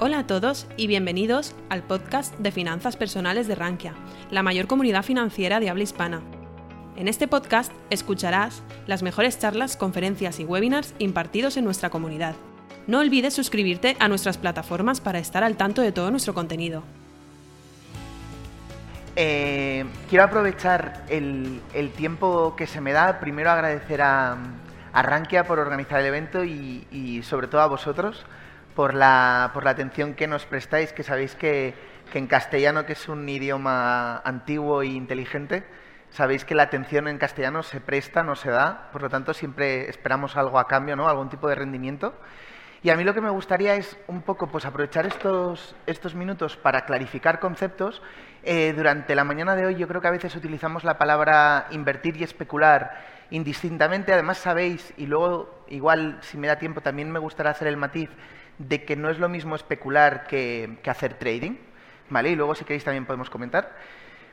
Hola a todos y bienvenidos al podcast de finanzas personales de Rankia, la mayor comunidad financiera de habla hispana. En este podcast escucharás las mejores charlas, conferencias y webinars impartidos en nuestra comunidad. No olvides suscribirte a nuestras plataformas para estar al tanto de todo nuestro contenido. Eh, quiero aprovechar el, tiempo que se me da. Primero agradecer a, Rankia por organizar el evento y, sobre todo a vosotros por la, por la, atención que nos prestáis, que sabéis que, en castellano, que es un idioma antiguo e inteligente, sabéis que la atención en castellano se presta, no se da, por lo tanto siempre esperamos algo a cambio, ¿no? algún tipo de rendimiento. Y a mí lo que me gustaría es un poco pues, aprovechar estos, estos minutos para clarificar conceptos. Eh, durante la mañana de hoy yo creo que a veces utilizamos la palabra invertir y especular indistintamente. Además sabéis, y luego igual si me da tiempo también me gustaría hacer el matiz de que no es lo mismo especular que, hacer trading. ¿vale? Y luego si queréis también podemos comentar.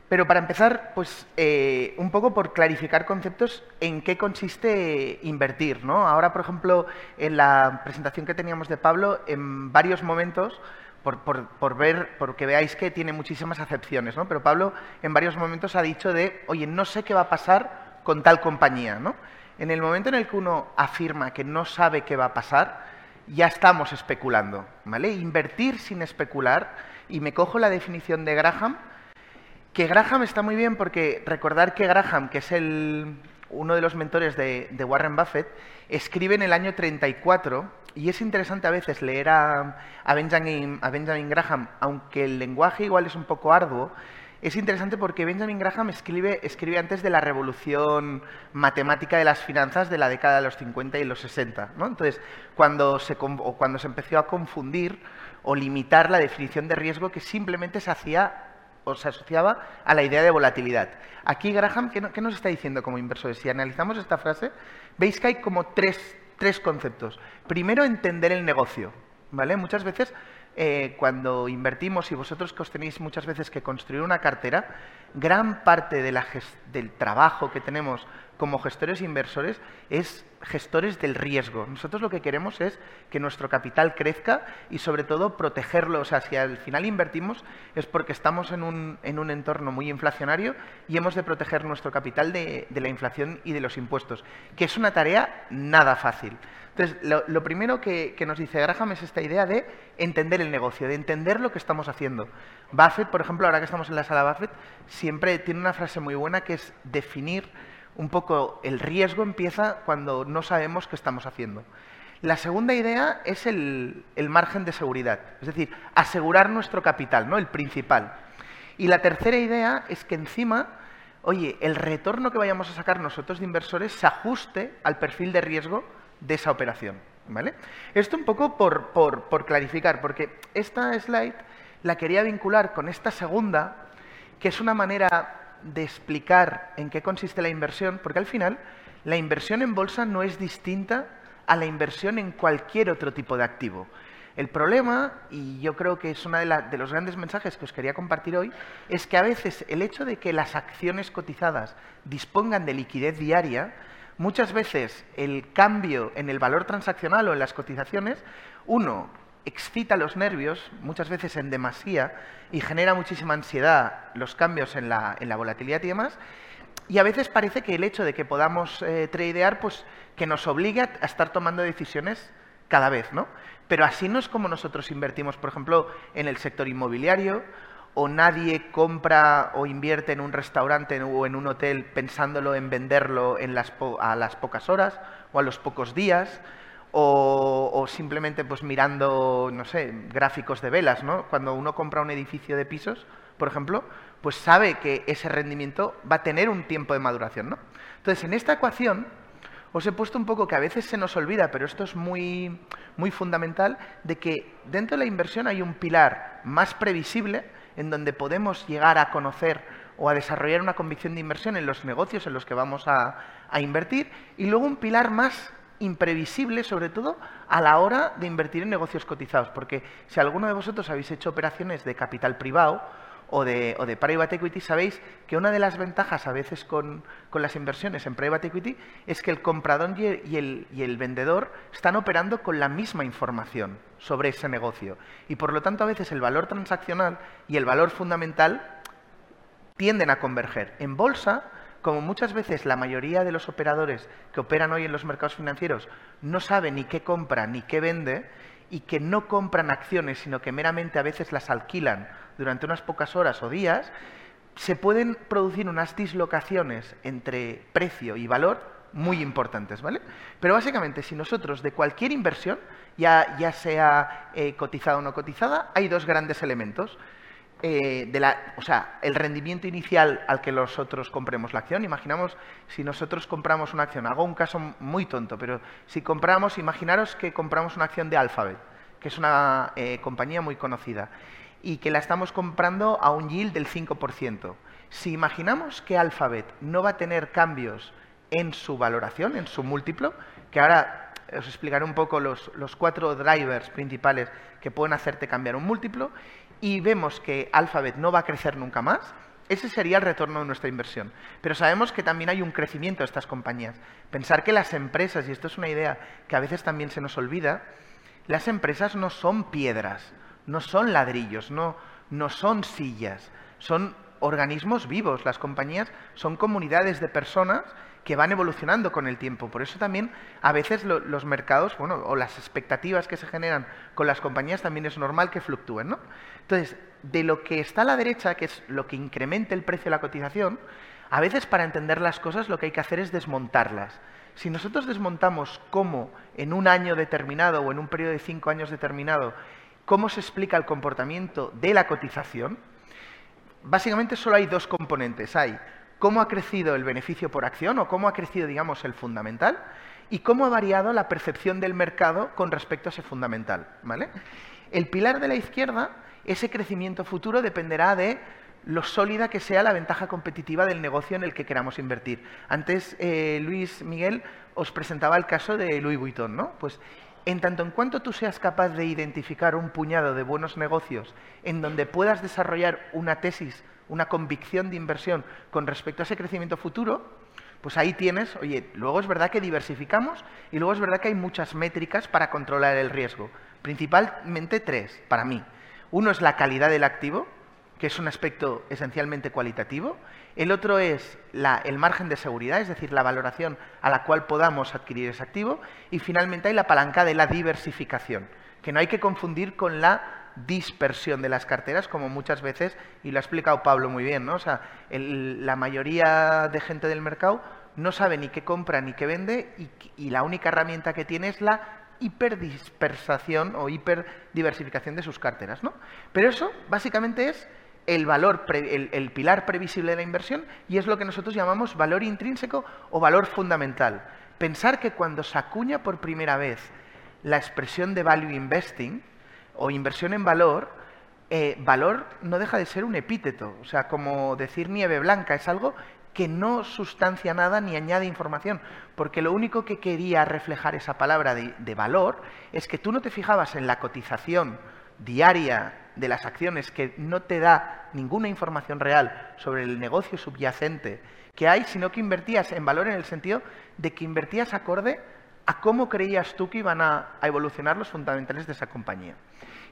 Pero para empezar, pues eh, un poco por clarificar conceptos en qué consiste invertir. ¿no? Ahora, por ejemplo, en la presentación que teníamos de Pablo, en varios momentos, por, por, ver, porque veáis que tiene muchísimas acepciones, ¿no? pero Pablo en varios momentos ha dicho de, oye, no sé qué va a pasar con tal compañía. ¿no? En el momento en el que uno afirma que no sabe qué va a pasar, ya estamos especulando. ¿vale? Invertir sin especular, y me cojo la definición de Graham, que Graham está muy bien porque recordar que Graham, que es el, uno de los mentores de, Warren Buffett, escribe en el año 34, y es interesante a veces leer a, Benjamin, a Benjamin Graham, aunque el lenguaje igual es un poco arduo, es interesante porque Benjamin Graham escribe, antes de la revolución matemática de las finanzas de la década de los 50 y los 60. ¿no? Entonces, cuando se, empezó a confundir o limitar la definición de riesgo que simplemente se hacía o se asociaba a la idea de volatilidad. Aquí Graham, ¿qué, nos está diciendo como inversores? Si analizamos esta frase, veis que hay como tres, tres conceptos. Primero, entender el negocio. ¿vale? Muchas veces eh, cuando invertimos y vosotros que os tenéis muchas veces que construir una cartera, gran parte de la del trabajo que tenemos como gestores inversores es gestores del riesgo. Nosotros lo que queremos es que nuestro capital crezca y sobre todo protegerlo. O sea, si al final invertimos es porque estamos en un, en un entorno muy inflacionario y hemos de proteger nuestro capital de, la inflación y de los impuestos, que es una tarea nada fácil. Entonces, lo, primero que, que, nos dice Graham es esta idea de entender el negocio, de entender lo que estamos haciendo. Buffett, por ejemplo, ahora que estamos en la sala Buffett, siempre tiene una frase muy buena que es definir un poco el riesgo empieza cuando no sabemos qué estamos haciendo. La segunda idea es el, margen de seguridad, es decir, asegurar nuestro capital, ¿no? el principal. Y la tercera idea es que encima, oye, el retorno que vayamos a sacar nosotros de inversores se ajuste al perfil de riesgo de esa operación. ¿vale? Esto un poco por, por clarificar, porque esta slide la quería vincular con esta segunda, que es una manera de explicar en qué consiste la inversión, porque al final la inversión en bolsa no es distinta a la inversión en cualquier otro tipo de activo. El problema, y yo creo que es uno de, de, los grandes mensajes que os quería compartir hoy, es que a veces el hecho de que las acciones cotizadas dispongan de liquidez diaria, muchas veces el cambio en el valor transaccional o en las cotizaciones, uno, excita los nervios, muchas veces en demasía, y genera muchísima ansiedad los cambios en la, en la volatilidad y demás. Y a veces parece que el hecho de que podamos eh, tradear, pues que nos obliga a estar tomando decisiones cada vez, ¿no? Pero así no es como nosotros invertimos, por ejemplo, en el sector inmobiliario, o nadie compra o invierte en un restaurante o en un hotel pensándolo en venderlo en las a las pocas horas o a los pocos días o, simplemente pues mirando, no sé, gráficos de velas, ¿no? Cuando uno compra un edificio de pisos, por ejemplo, pues sabe que ese rendimiento va a tener un tiempo de maduración, ¿no? Entonces, en esta ecuación os he puesto un poco que a veces se nos olvida, pero esto es muy, muy fundamental, de que dentro de la inversión hay un pilar más previsible en donde podemos llegar a conocer o a desarrollar una convicción de inversión en los negocios en los que vamos a, a invertir, y luego un pilar más imprevisible, sobre todo a la hora de invertir en negocios cotizados, porque si alguno de vosotros habéis hecho operaciones de capital privado o de, o de private equity, sabéis que una de las ventajas a veces con, las inversiones en private equity es que el comprador y el, y el vendedor están operando con la misma información sobre ese negocio. Y por lo tanto a veces el valor transaccional y el valor fundamental tienden a converger. En bolsa, como muchas veces la mayoría de los operadores que operan hoy en los mercados financieros no saben ni qué compra ni qué vende, y que no compran acciones, sino que meramente a veces las alquilan durante unas pocas horas o días, se pueden producir unas dislocaciones entre precio y valor muy importantes, ¿vale? Pero básicamente, si nosotros de cualquier inversión, ya, ya sea eh, cotizada o no cotizada, hay dos grandes elementos. Eh, de la, o sea, el rendimiento inicial al que nosotros compremos la acción. Imaginamos si nosotros compramos una acción, hago un caso muy tonto, pero si compramos, imaginaros que compramos una acción de Alphabet, que es una eh, compañía muy conocida, y que la estamos comprando a un yield del 5%. Si imaginamos que Alphabet no va a tener cambios en su valoración, en su múltiplo, que ahora os explicaré un poco los, los cuatro drivers principales que pueden hacerte cambiar un múltiplo, y vemos que Alphabet no va a crecer nunca más, ese sería el retorno de nuestra inversión. Pero sabemos que también hay un crecimiento de estas compañías. Pensar que las empresas, y esto es una idea que a veces también se nos olvida, las empresas no son piedras, no son ladrillos, no, no son sillas, son organismos vivos. Las compañías son comunidades de personas que van evolucionando con el tiempo. Por eso también a veces los mercados, bueno, o las expectativas que se generan con las compañías también es normal que fluctúen, ¿no? Entonces, de lo que está a la derecha, que es lo que incrementa el precio de la cotización, a veces para entender las cosas lo que hay que hacer es desmontarlas. Si nosotros desmontamos cómo en un año determinado o en un periodo de cinco años determinado, cómo se explica el comportamiento de la cotización, básicamente solo hay dos componentes. Hay cómo ha crecido el beneficio por acción o cómo ha crecido, digamos, el fundamental y cómo ha variado la percepción del mercado con respecto a ese fundamental. El pilar de la izquierda, ese crecimiento futuro dependerá de lo sólida que sea la ventaja competitiva del negocio en el que queramos invertir. Antes, eh, Luis Miguel os presentaba el caso de Louis Vuitton, ¿no? Pues en tanto en cuanto tú seas capaz de identificar un puñado de buenos negocios en donde puedas desarrollar una tesis una convicción de inversión con respecto a ese crecimiento futuro, pues ahí tienes, oye, luego es verdad que diversificamos y luego es verdad que hay muchas métricas para controlar el riesgo. Principalmente tres, para mí. Uno es la calidad del activo, que es un aspecto esencialmente cualitativo. El otro es el margen de seguridad, es decir, la valoración a la cual podamos adquirir ese activo. Y finalmente hay la palanca de la diversificación, que no hay que confundir con la dispersión de las carteras, como muchas veces, y lo ha explicado Pablo muy bien, ¿no? O sea, la mayoría de gente del mercado no sabe ni qué compra ni qué vende y, la única herramienta que tiene es la hiperdispersación o hiperdiversificación de sus carteras, ¿no? Pero eso básicamente es el valor, el, pilar previsible de la inversión y es lo que nosotros llamamos valor intrínseco o valor fundamental. Pensar que cuando se acuña por primera vez la expresión de value investing, o inversión en valor, eh, valor no deja de ser un epíteto. O sea, como decir nieve blanca, es algo que no sustancia nada ni añade información, porque lo único que quería reflejar esa palabra de, valor es que tú no te fijabas en la cotización diaria de las acciones que no te da ninguna información real sobre el negocio subyacente que hay, sino que invertías en valor en el sentido de que invertías acorde a cómo creías tú que iban a, evolucionar los fundamentales de esa compañía.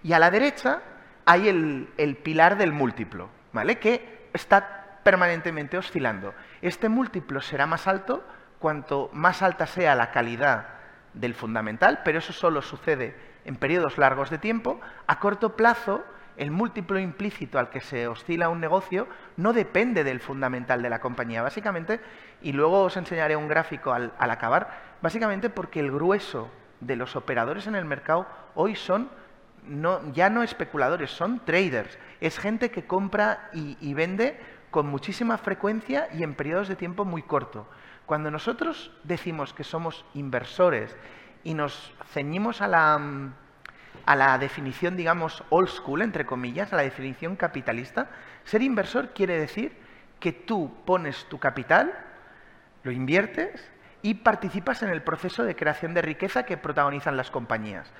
Y a la derecha hay el, pilar del múltiplo, ¿vale? Que está permanentemente oscilando. Este múltiplo será más alto cuanto más alta sea la calidad del fundamental, pero eso solo sucede en periodos largos de tiempo. A corto plazo, el múltiplo implícito al que se oscila un negocio no depende del fundamental de la compañía, básicamente, y luego os enseñaré un gráfico al, acabar, básicamente porque el grueso de los operadores en el mercado hoy son ya no especuladores, son traders, es gente que compra y, y vende con muchísima frecuencia y en periodos de tiempo muy corto. Cuando nosotros decimos que somos inversores y nos ceñimos a la mm, a la definición, digamos, old school, entre comillas, a la definición capitalista, ser inversor quiere decir que tú pones tu capital, lo inviertes y participas en el proceso de creación de riqueza que protagonizan las compañías.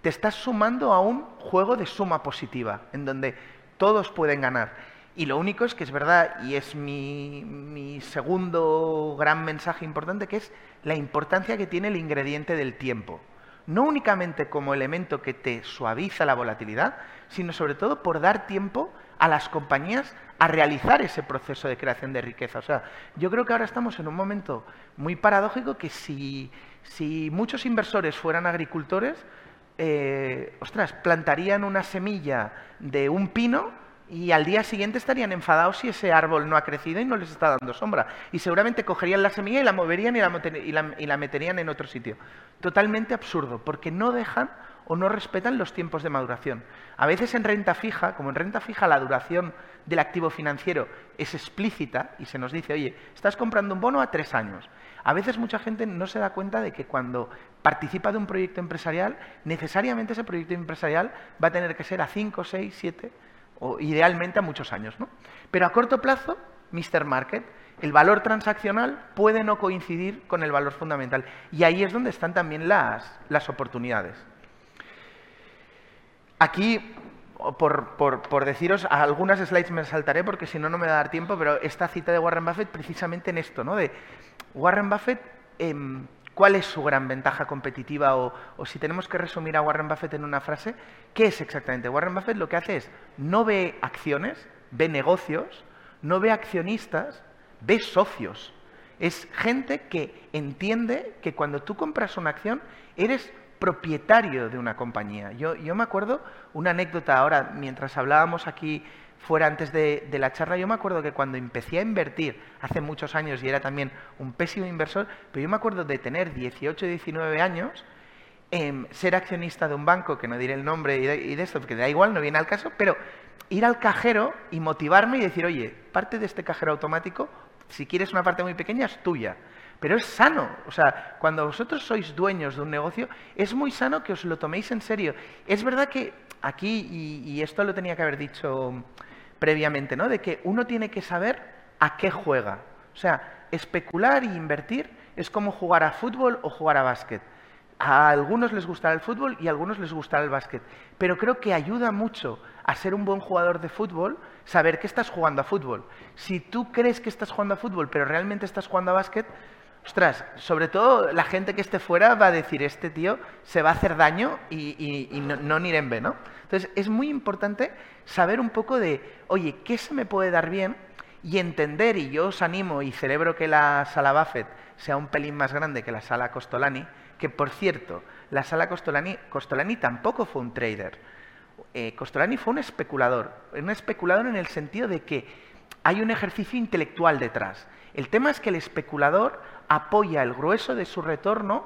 Te estás sumando a un juego de suma positiva, en donde todos pueden ganar. Y lo único es que es verdad, y es mi, mi segundo gran mensaje importante, que es la importancia que tiene el ingrediente del tiempo no únicamente como elemento que te suaviza la volatilidad, sino sobre todo por dar tiempo a las compañías a realizar ese proceso de creación de riqueza. O sea, yo creo que ahora estamos en un momento muy paradójico que si, muchos inversores fueran agricultores, eh, ostras, plantarían una semilla de un pino y al día siguiente estarían enfadados si ese árbol no ha crecido y no les está dando sombra. Y seguramente cogerían la semilla y la moverían y la, y la, meterían en otro sitio. Totalmente absurdo, porque no dejan o no respetan los tiempos de maduración. A veces en renta fija, como en renta fija la duración del activo financiero es explícita y se nos dice, oye, estás comprando un bono a tres años. A veces mucha gente no se da cuenta de que cuando participa de un proyecto empresarial, necesariamente ese proyecto empresarial va a tener que ser a cinco, seis, siete o idealmente a muchos años. ¿no? Pero a corto plazo, Mr. Market, el valor transaccional puede no coincidir con el valor fundamental. Y ahí es donde están también las, las oportunidades. Aquí, por, por, deciros, algunas slides me saltaré porque si no, no me va a dar tiempo, pero esta cita de Warren Buffett precisamente en esto, ¿no? De Warren Buffett... Em, ¿Cuál es su gran ventaja competitiva? O, si tenemos que resumir a Warren Buffett en una frase, ¿qué es exactamente? Warren Buffett lo que hace es, no ve acciones, ve negocios, no ve accionistas, ve socios. Es gente que entiende que cuando tú compras una acción, eres propietario de una compañía. Yo, yo me acuerdo una anécdota ahora, mientras hablábamos aquí fuera antes de, la charla, yo me acuerdo que cuando empecé a invertir hace muchos años y era también un pésimo inversor, pero yo me acuerdo de tener 18, 19 años, em, ser accionista de un banco, que no diré el nombre y de, esto, porque da igual, no viene al caso, pero ir al cajero y motivarme y decir, oye, parte de este cajero automático, si quieres una parte muy pequeña, es tuya. Pero es sano, o sea, cuando vosotros sois dueños de un negocio, es muy sano que os lo toméis en serio. Es verdad que aquí, y esto lo tenía que haber dicho previamente, ¿no? De que uno tiene que saber a qué juega. O sea, especular e invertir es como jugar a fútbol o jugar a básquet. A algunos les gustará el fútbol y a algunos les gustará el básquet. Pero creo que ayuda mucho a ser un buen jugador de fútbol saber que estás jugando a fútbol. Si tú crees que estás jugando a fútbol pero realmente estás jugando a básquet, ostras, sobre todo la gente que esté fuera va a decir, este tío se va a hacer daño y, no, no ni en ¿no? Entonces, es muy importante saber un poco de, oye, ¿qué se me puede dar bien? Y entender, y yo os animo y celebro que la sala Buffett sea un pelín más grande que la sala Costolani, que por cierto, la sala Costolani, Costolani tampoco fue un trader. Eh, Costolani fue un especulador, un especulador en el sentido de que hay un ejercicio intelectual detrás. El tema es que el especulador apoya el grueso de su retorno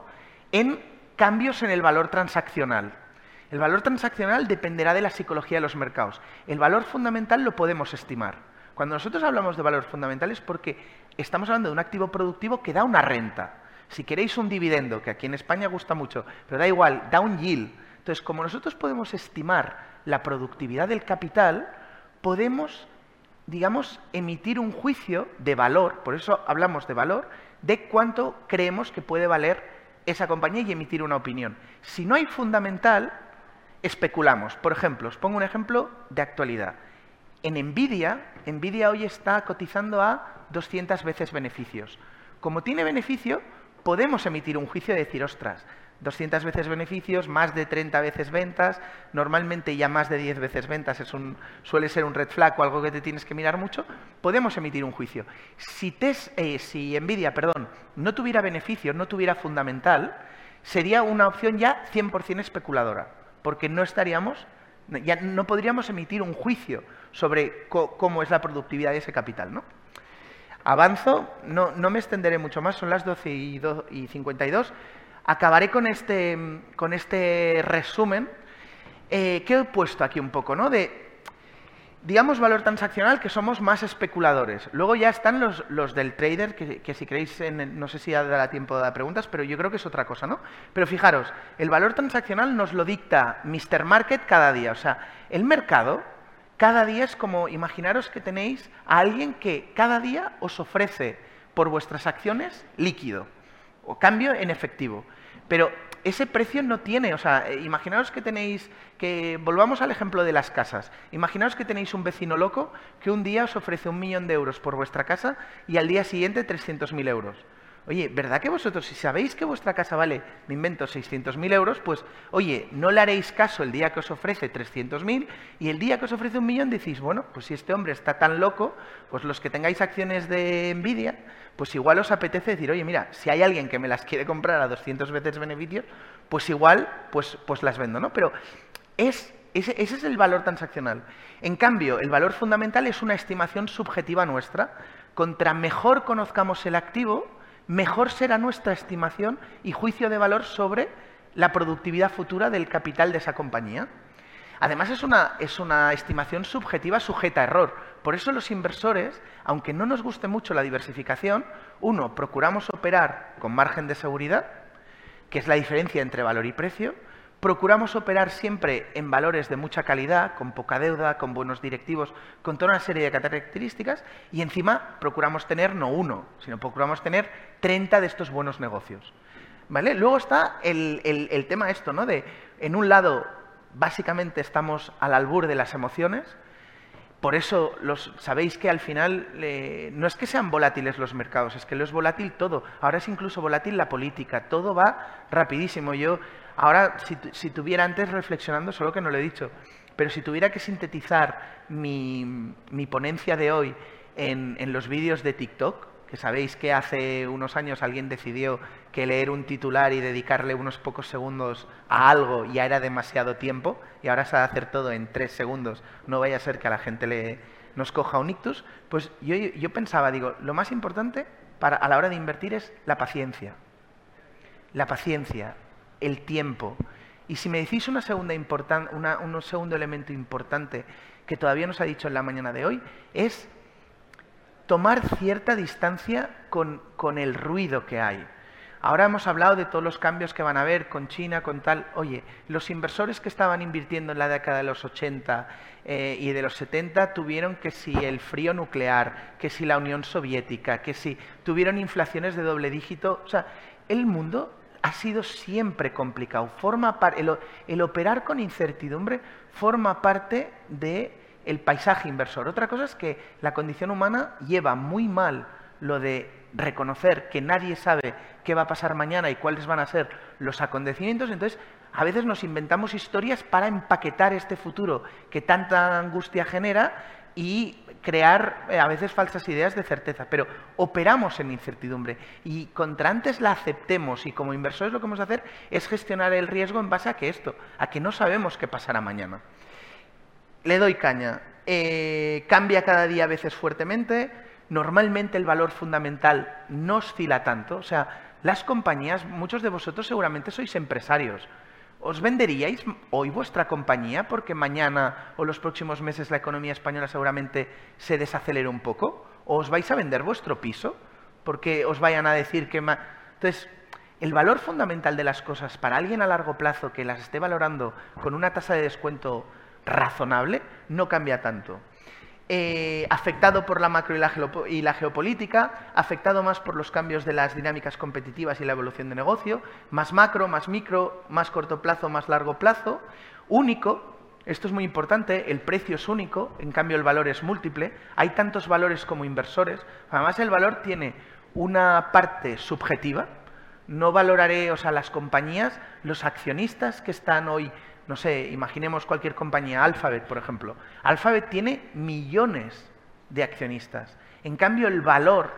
en cambios en el valor transaccional. El valor transaccional dependerá de la psicología de los mercados. El valor fundamental lo podemos estimar. Cuando nosotros hablamos de valor fundamental es porque estamos hablando de un activo productivo que da una renta. Si queréis un dividendo, que aquí en España gusta mucho, pero da igual, da un yield. Entonces, como nosotros podemos estimar la productividad del capital, podemos digamos, emitir un juicio de valor, por eso hablamos de valor, de cuánto creemos que puede valer esa compañía y emitir una opinión. Si no hay fundamental, especulamos. Por ejemplo, os pongo un ejemplo de actualidad. En Nvidia, Nvidia hoy está cotizando a 200 veces beneficios. Como tiene beneficio, podemos emitir un juicio de decir, ostras, 200 veces beneficios, más de 30 veces ventas, normalmente ya más de 10 veces ventas es un, suele ser un red flag o algo que te tienes que mirar mucho, podemos emitir un juicio. Si, tes, eh, si Nvidia perdón, no tuviera beneficios, no tuviera fundamental, sería una opción ya 100% especuladora, porque no estaríamos, ya no podríamos emitir un juicio sobre cómo es la productividad de ese capital. ¿no? Avanzo, no, no me extenderé mucho más, son las 12 y, y 52. Acabaré con este, con este resumen eh, que he puesto aquí un poco, ¿no? De, digamos, valor transaccional, que somos más especuladores. Luego ya están los, los del trader, que, si queréis, no sé si dará tiempo de dar preguntas, pero yo creo que es otra cosa, ¿no? Pero fijaros, el valor transaccional nos lo dicta Mr. Market cada día. O sea, el mercado cada día es como, imaginaros que tenéis a alguien que cada día os ofrece por vuestras acciones líquido o cambio en efectivo. Pero ese precio no tiene, o sea, eh, imaginaos que tenéis, que volvamos al ejemplo de las casas, imaginaos que tenéis un vecino loco que un día os ofrece un millón de euros por vuestra casa y al día siguiente 300.000 euros. Oye, ¿verdad que vosotros, si sabéis que vuestra casa vale, me invento, 600.000 euros, pues, oye, no le haréis caso el día que os ofrece 300.000 y el día que os ofrece un millón decís, bueno, pues si este hombre está tan loco, pues los que tengáis acciones de envidia, pues igual os apetece decir, oye, mira, si hay alguien que me las quiere comprar a 200 veces beneficios, pues igual, pues, pues las vendo, ¿no? Pero es, ese es el valor transaccional. En cambio, el valor fundamental es una estimación subjetiva nuestra. Contra mejor conozcamos el activo, mejor será nuestra estimación y juicio de valor sobre la productividad futura del capital de esa compañía. Además es una, es una, estimación subjetiva sujeta a error. Por eso los inversores, aunque no nos guste mucho la diversificación, uno, procuramos operar con margen de seguridad, que es la diferencia entre valor y precio, Procuramos operar siempre en valores de mucha calidad, con poca deuda, con buenos directivos, con toda una serie de características y encima procuramos tener no uno, sino procuramos tener 30 de estos buenos negocios. ¿Vale? Luego está el, tema esto, ¿no? De, en un lado, básicamente estamos al albur de las emociones, por eso los, sabéis que al final no es que sean volátiles los mercados, es que lo es volátil todo. Ahora es incluso volátil la política, todo va rapidísimo. Yo Ahora, si, tuviera antes reflexionando, solo que no lo he dicho, pero si tuviera que sintetizar mi, ponencia de hoy en, los vídeos de TikTok, que sabéis que hace unos años alguien decidió que leer un titular y dedicarle unos pocos segundos a algo ya era demasiado tiempo y ahora se va a hacer todo en tres segundos, no vaya a ser que a la gente le, nos coja un ictus, pues yo, yo pensaba, digo, lo más importante para, a la hora de invertir es la paciencia. La paciencia, el tiempo. Y si me decís una segunda un segundo elemento importante que todavía nos ha dicho en la mañana de hoy, es tomar cierta distancia con, con el ruido que hay. Ahora hemos hablado de todos los cambios que van a haber con China, con tal. Oye, los inversores que estaban invirtiendo en la década de los 80 eh, y de los 70 tuvieron que si el frío nuclear, que si la Unión Soviética, que si tuvieron inflaciones de doble dígito. O sea, el mundo ha sido siempre complicado. Forma el, operar con incertidumbre forma parte del el paisaje inversor. Otra cosa es que la condición humana lleva muy mal lo de reconocer que nadie sabe qué va a pasar mañana y cuáles van a ser los acontecimientos. Entonces, a veces nos inventamos historias para empaquetar este futuro que tanta angustia genera y crear eh, a veces falsas ideas de certeza, pero operamos en incertidumbre y contra antes la aceptemos y como inversores lo que vamos a hacer es gestionar el riesgo en base a que esto, a que no sabemos qué pasará mañana. Le doy caña. Eh, cambia cada día a veces fuertemente. Normalmente el valor fundamental no oscila tanto. O sea, las compañías, muchos de vosotros seguramente sois empresarios. ¿Os venderíais hoy vuestra compañía porque mañana o los próximos meses la economía española seguramente se desacelere un poco? ¿O os vais a vender vuestro piso porque os vayan a decir que... Entonces, el valor fundamental de las cosas para alguien a largo plazo que las esté valorando con una tasa de descuento razonable no cambia tanto. Eh, afectado por la macro y la, geopolítica, afectado más por los cambios de las dinámicas competitivas y la evolución de negocio, más macro, más micro, más corto plazo, más largo plazo, único, esto es muy importante, el precio es único, en cambio el valor es múltiple, hay tantos valores como inversores, además el valor tiene una parte subjetiva, no valoraré, o sea, las compañías, los accionistas que están hoy no sé, imaginemos cualquier compañía, Alphabet, por ejemplo. Alphabet tiene millones de accionistas. En cambio, el valor,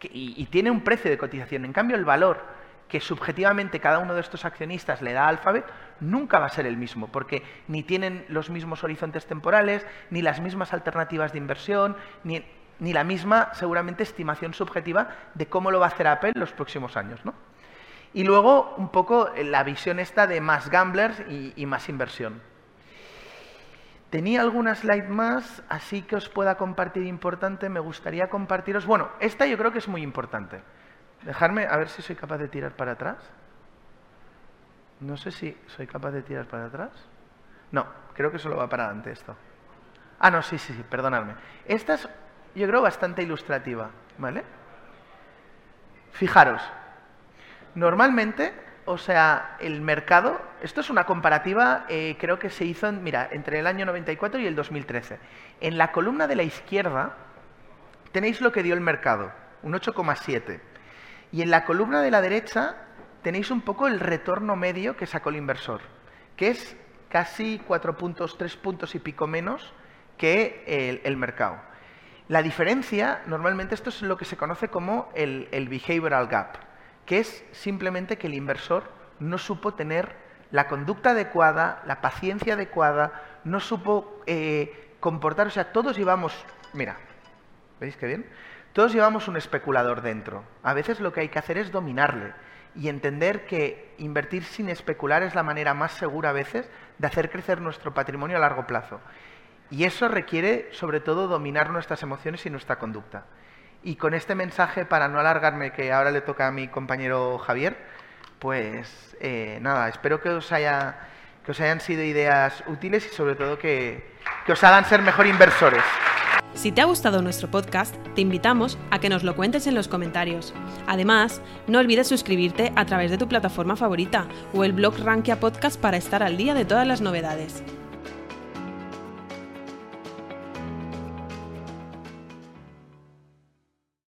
y, tiene un precio de cotización, en cambio, el valor que subjetivamente cada uno de estos accionistas le da a Alphabet nunca va a ser el mismo, porque ni tienen los mismos horizontes temporales, ni las mismas alternativas de inversión, ni, ni la misma, seguramente, estimación subjetiva de cómo lo va a hacer Apple los próximos años, ¿no? Y luego un poco la visión esta de más gamblers y, más inversión. Tenía alguna slide más, así que os pueda compartir importante. Me gustaría compartiros. Bueno, esta yo creo que es muy importante. Dejarme a ver si soy capaz de tirar para atrás. No sé si soy capaz de tirar para atrás. No, creo que solo va para adelante esto. Ah, no, sí, sí, sí, perdonadme. Esta es, yo creo, bastante ilustrativa, ¿vale? Fijaros, Normalmente, o sea, el mercado, esto es una comparativa, eh, creo que se hizo, mira, entre el año 94 y el 2013. En la columna de la izquierda tenéis lo que dio el mercado, un 8,7. Y en la columna de la derecha tenéis un poco el retorno medio que sacó el inversor, que es casi 4 puntos, 3 puntos y pico menos que el, mercado. La diferencia, normalmente esto es lo que se conoce como el, el behavioral gap que es simplemente que el inversor no supo tener la conducta adecuada, la paciencia adecuada, no supo eh, comportar, o sea, todos llevamos, mira, ¿veis qué bien? Todos llevamos un especulador dentro. A veces lo que hay que hacer es dominarle y entender que invertir sin especular es la manera más segura a veces de hacer crecer nuestro patrimonio a largo plazo. Y eso requiere, sobre todo, dominar nuestras emociones y nuestra conducta. Y con este mensaje, para no alargarme, que ahora le toca a mi compañero Javier, pues eh, nada, espero que os, haya, que os hayan sido ideas útiles y sobre todo que, que os hagan ser mejor inversores. Si te ha gustado nuestro podcast, te invitamos a que nos lo cuentes en los comentarios. Además, no olvides suscribirte a través de tu plataforma favorita o el blog Rankia Podcast para estar al día de todas las novedades.